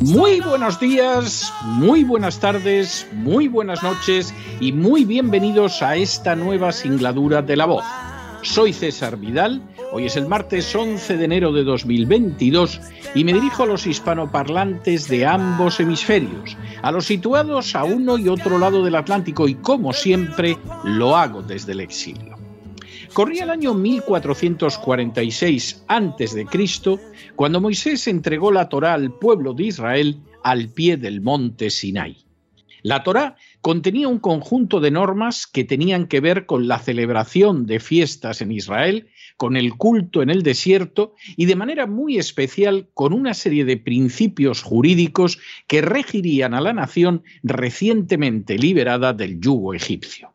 Muy buenos días, muy buenas tardes, muy buenas noches y muy bienvenidos a esta nueva singladura de la voz. Soy César Vidal, hoy es el martes 11 de enero de 2022 y me dirijo a los hispanoparlantes de ambos hemisferios, a los situados a uno y otro lado del Atlántico y como siempre lo hago desde el exilio. Corría el año 1446 a.C., cuando Moisés entregó la Torá al pueblo de Israel al pie del monte Sinai. La Torá contenía un conjunto de normas que tenían que ver con la celebración de fiestas en Israel, con el culto en el desierto y de manera muy especial con una serie de principios jurídicos que regirían a la nación recientemente liberada del yugo egipcio.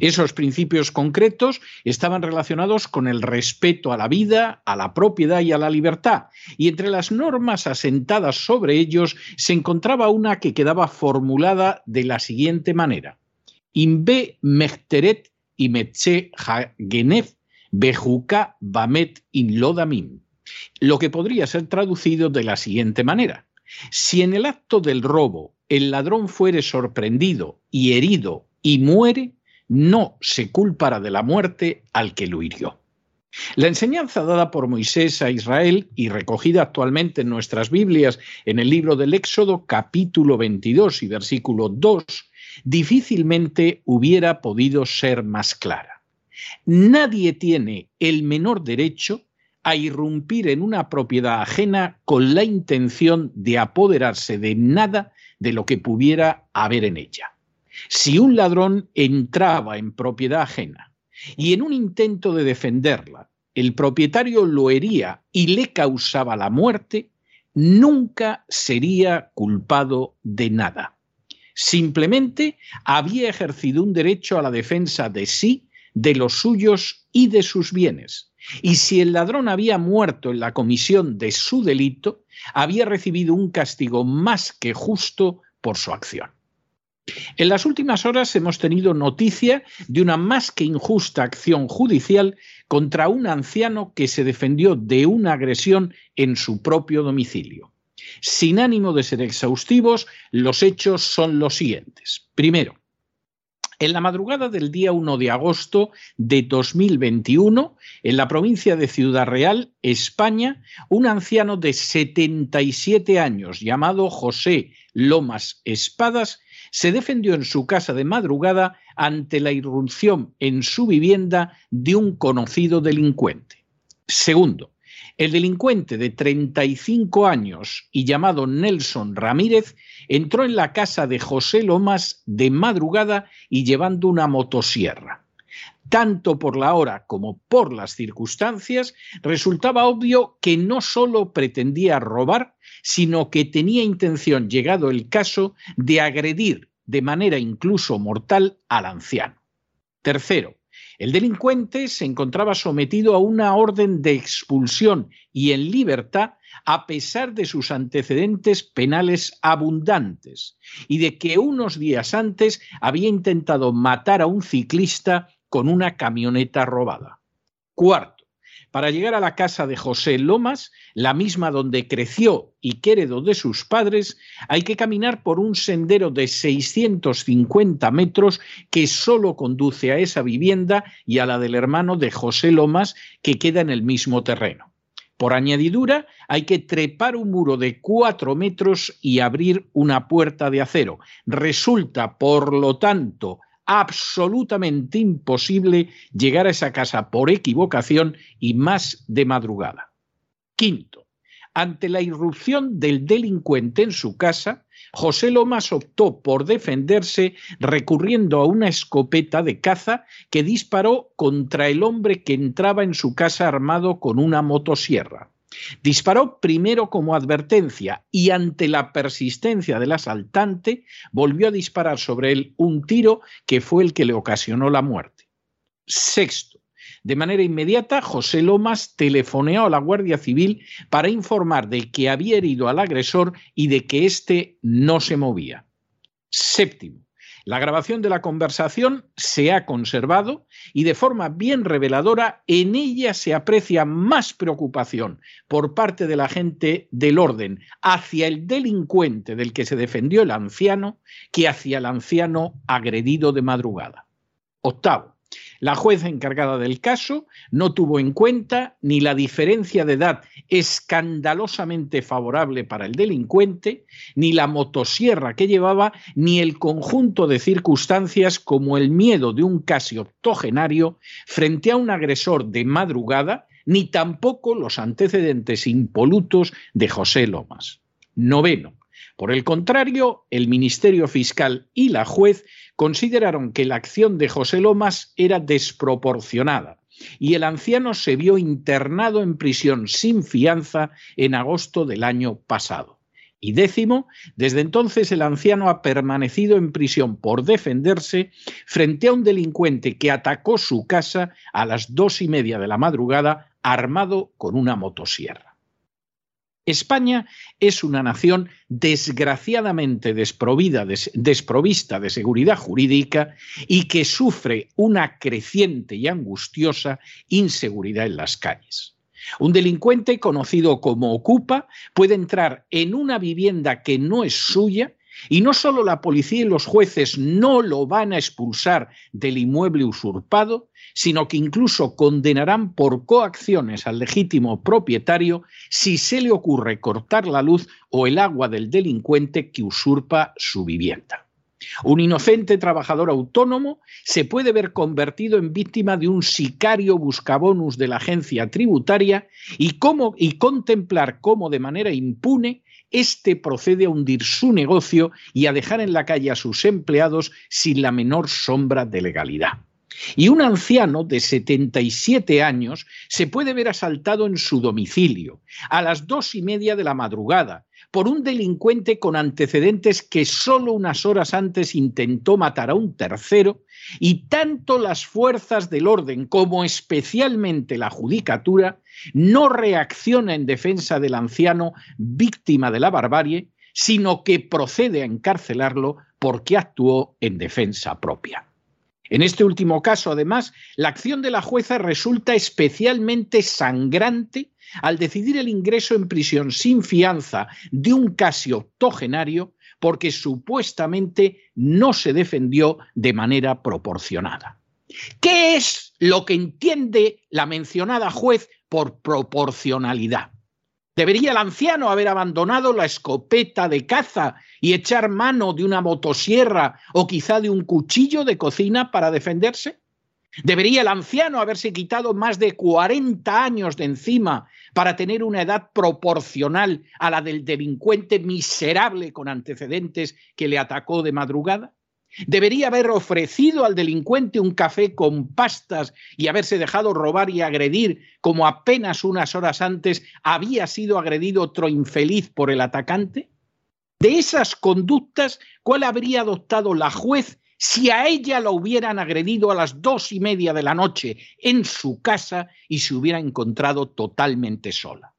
Esos principios concretos estaban relacionados con el respeto a la vida, a la propiedad y a la libertad, y entre las normas asentadas sobre ellos se encontraba una que quedaba formulada de la siguiente manera: Inbe mechteret y metze genef bejuka bamet in lodamim. Lo que podría ser traducido de la siguiente manera: Si en el acto del robo el ladrón fuere sorprendido y herido y muere, no se culpará de la muerte al que lo hirió. La enseñanza dada por Moisés a Israel y recogida actualmente en nuestras Biblias en el libro del Éxodo capítulo 22 y versículo 2 difícilmente hubiera podido ser más clara. Nadie tiene el menor derecho a irrumpir en una propiedad ajena con la intención de apoderarse de nada de lo que pudiera haber en ella. Si un ladrón entraba en propiedad ajena y en un intento de defenderla, el propietario lo hería y le causaba la muerte, nunca sería culpado de nada. Simplemente había ejercido un derecho a la defensa de sí, de los suyos y de sus bienes. Y si el ladrón había muerto en la comisión de su delito, había recibido un castigo más que justo por su acción. En las últimas horas hemos tenido noticia de una más que injusta acción judicial contra un anciano que se defendió de una agresión en su propio domicilio. Sin ánimo de ser exhaustivos, los hechos son los siguientes. Primero, en la madrugada del día 1 de agosto de 2021, en la provincia de Ciudad Real, España, un anciano de 77 años llamado José Lomas Espadas se defendió en su casa de madrugada ante la irrupción en su vivienda de un conocido delincuente. Segundo, el delincuente de 35 años y llamado Nelson Ramírez entró en la casa de José Lomas de madrugada y llevando una motosierra. Tanto por la hora como por las circunstancias, resultaba obvio que no solo pretendía robar, sino que tenía intención, llegado el caso, de agredir de manera incluso mortal al anciano. Tercero, el delincuente se encontraba sometido a una orden de expulsión y en libertad a pesar de sus antecedentes penales abundantes y de que unos días antes había intentado matar a un ciclista con una camioneta robada. Cuarto, para llegar a la casa de José Lomas, la misma donde creció y que heredó de sus padres, hay que caminar por un sendero de 650 metros que solo conduce a esa vivienda y a la del hermano de José Lomas, que queda en el mismo terreno. Por añadidura, hay que trepar un muro de cuatro metros y abrir una puerta de acero. Resulta, por lo tanto, absolutamente imposible llegar a esa casa por equivocación y más de madrugada. Quinto, ante la irrupción del delincuente en su casa, José Lomas optó por defenderse recurriendo a una escopeta de caza que disparó contra el hombre que entraba en su casa armado con una motosierra. Disparó primero como advertencia y ante la persistencia del asaltante volvió a disparar sobre él un tiro que fue el que le ocasionó la muerte. Sexto, de manera inmediata, José Lomas telefoneó a la Guardia Civil para informar de que había herido al agresor y de que éste no se movía. Séptimo, la grabación de la conversación se ha conservado y de forma bien reveladora en ella se aprecia más preocupación por parte de la gente del orden hacia el delincuente del que se defendió el anciano que hacia el anciano agredido de madrugada. Octavo, la jueza encargada del caso no tuvo en cuenta ni la diferencia de edad escandalosamente favorable para el delincuente, ni la motosierra que llevaba, ni el conjunto de circunstancias como el miedo de un casi octogenario frente a un agresor de madrugada, ni tampoco los antecedentes impolutos de José Lomas. Noveno. Por el contrario, el Ministerio Fiscal y la juez consideraron que la acción de José Lomas era desproporcionada y el anciano se vio internado en prisión sin fianza en agosto del año pasado. Y décimo, desde entonces el anciano ha permanecido en prisión por defenderse frente a un delincuente que atacó su casa a las dos y media de la madrugada armado con una motosierra. España es una nación desgraciadamente desprovista de seguridad jurídica y que sufre una creciente y angustiosa inseguridad en las calles. Un delincuente conocido como ocupa puede entrar en una vivienda que no es suya y no solo la policía y los jueces no lo van a expulsar del inmueble usurpado, sino que incluso condenarán por coacciones al legítimo propietario si se le ocurre cortar la luz o el agua del delincuente que usurpa su vivienda. Un inocente trabajador autónomo se puede ver convertido en víctima de un sicario buscabonus de la agencia tributaria y, y contemplar cómo de manera impune éste procede a hundir su negocio y a dejar en la calle a sus empleados sin la menor sombra de legalidad. Y un anciano de 77 años se puede ver asaltado en su domicilio a las dos y media de la madrugada por un delincuente con antecedentes que solo unas horas antes intentó matar a un tercero y tanto las fuerzas del orden como especialmente la judicatura no reacciona en defensa del anciano víctima de la barbarie, sino que procede a encarcelarlo porque actuó en defensa propia. En este último caso, además, la acción de la jueza resulta especialmente sangrante al decidir el ingreso en prisión sin fianza de un casi octogenario porque supuestamente no se defendió de manera proporcionada. ¿Qué es lo que entiende la mencionada juez por proporcionalidad? ¿Debería el anciano haber abandonado la escopeta de caza y echar mano de una motosierra o quizá de un cuchillo de cocina para defenderse? ¿Debería el anciano haberse quitado más de 40 años de encima para tener una edad proporcional a la del delincuente miserable con antecedentes que le atacó de madrugada? Debería haber ofrecido al delincuente un café con pastas y haberse dejado robar y agredir como apenas unas horas antes había sido agredido otro infeliz por el atacante? De esas conductas, ¿cuál habría adoptado la juez si a ella la hubieran agredido a las dos y media de la noche en su casa y se hubiera encontrado totalmente sola?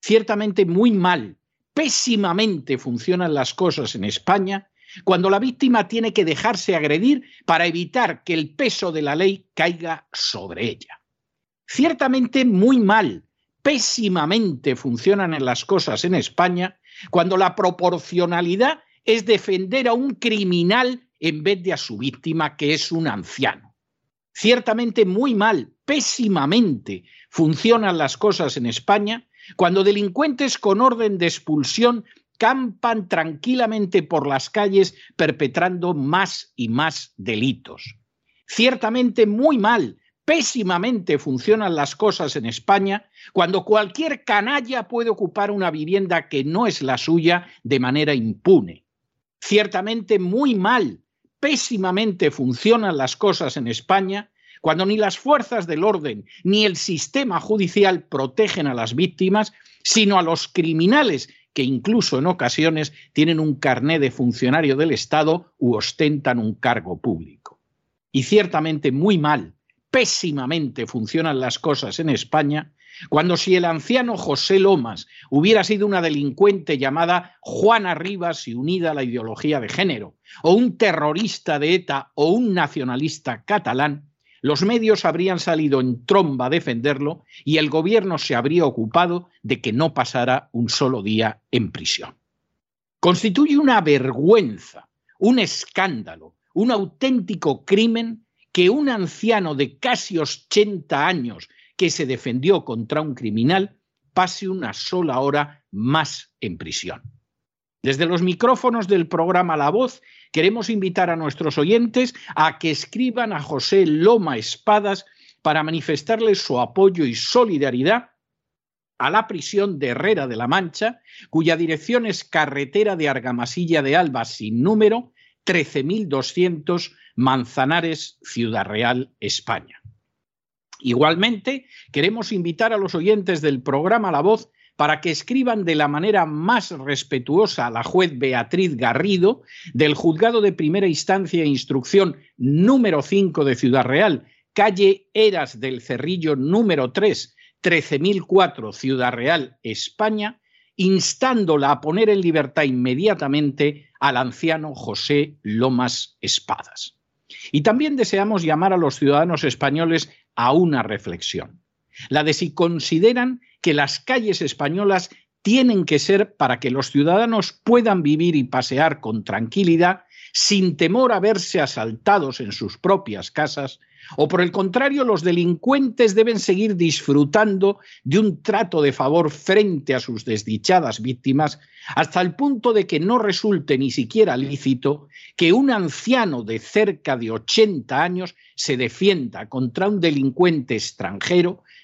Ciertamente muy mal, pésimamente funcionan las cosas en España cuando la víctima tiene que dejarse agredir para evitar que el peso de la ley caiga sobre ella. Ciertamente muy mal, pésimamente funcionan las cosas en España cuando la proporcionalidad es defender a un criminal en vez de a su víctima, que es un anciano. Ciertamente muy mal, pésimamente funcionan las cosas en España cuando delincuentes con orden de expulsión campan tranquilamente por las calles perpetrando más y más delitos. Ciertamente muy mal, pésimamente funcionan las cosas en España cuando cualquier canalla puede ocupar una vivienda que no es la suya de manera impune. Ciertamente muy mal, pésimamente funcionan las cosas en España cuando ni las fuerzas del orden ni el sistema judicial protegen a las víctimas, sino a los criminales que incluso en ocasiones tienen un carné de funcionario del Estado u ostentan un cargo público. Y ciertamente muy mal, pésimamente funcionan las cosas en España, cuando si el anciano José Lomas hubiera sido una delincuente llamada Juana Rivas y unida a la ideología de género, o un terrorista de ETA o un nacionalista catalán, los medios habrían salido en tromba a defenderlo y el gobierno se habría ocupado de que no pasara un solo día en prisión. Constituye una vergüenza, un escándalo, un auténtico crimen que un anciano de casi 80 años que se defendió contra un criminal pase una sola hora más en prisión. Desde los micrófonos del programa La Voz queremos invitar a nuestros oyentes a que escriban a José Loma Espadas para manifestarle su apoyo y solidaridad a la prisión de Herrera de la Mancha, cuya dirección es carretera de Argamasilla de Alba sin número, 13.200 Manzanares, Ciudad Real, España. Igualmente, queremos invitar a los oyentes del programa La Voz para que escriban de la manera más respetuosa a la juez Beatriz Garrido del Juzgado de Primera Instancia e Instrucción número 5 de Ciudad Real, calle Eras del Cerrillo número 3, 13004 Ciudad Real, España, instándola a poner en libertad inmediatamente al anciano José Lomas Espadas. Y también deseamos llamar a los ciudadanos españoles a una reflexión, la de si consideran que las calles españolas tienen que ser para que los ciudadanos puedan vivir y pasear con tranquilidad sin temor a verse asaltados en sus propias casas, o por el contrario los delincuentes deben seguir disfrutando de un trato de favor frente a sus desdichadas víctimas, hasta el punto de que no resulte ni siquiera lícito que un anciano de cerca de 80 años se defienda contra un delincuente extranjero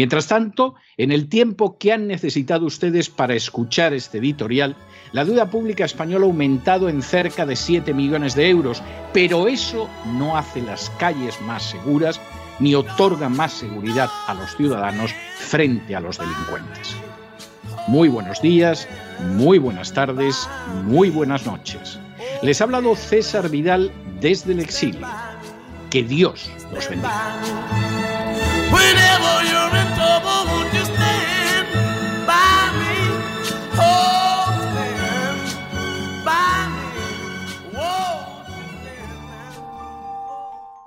Mientras tanto, en el tiempo que han necesitado ustedes para escuchar este editorial, la deuda pública española ha aumentado en cerca de 7 millones de euros, pero eso no hace las calles más seguras ni otorga más seguridad a los ciudadanos frente a los delincuentes. Muy buenos días, muy buenas tardes, muy buenas noches. Les ha hablado César Vidal desde el exilio. Que Dios los bendiga.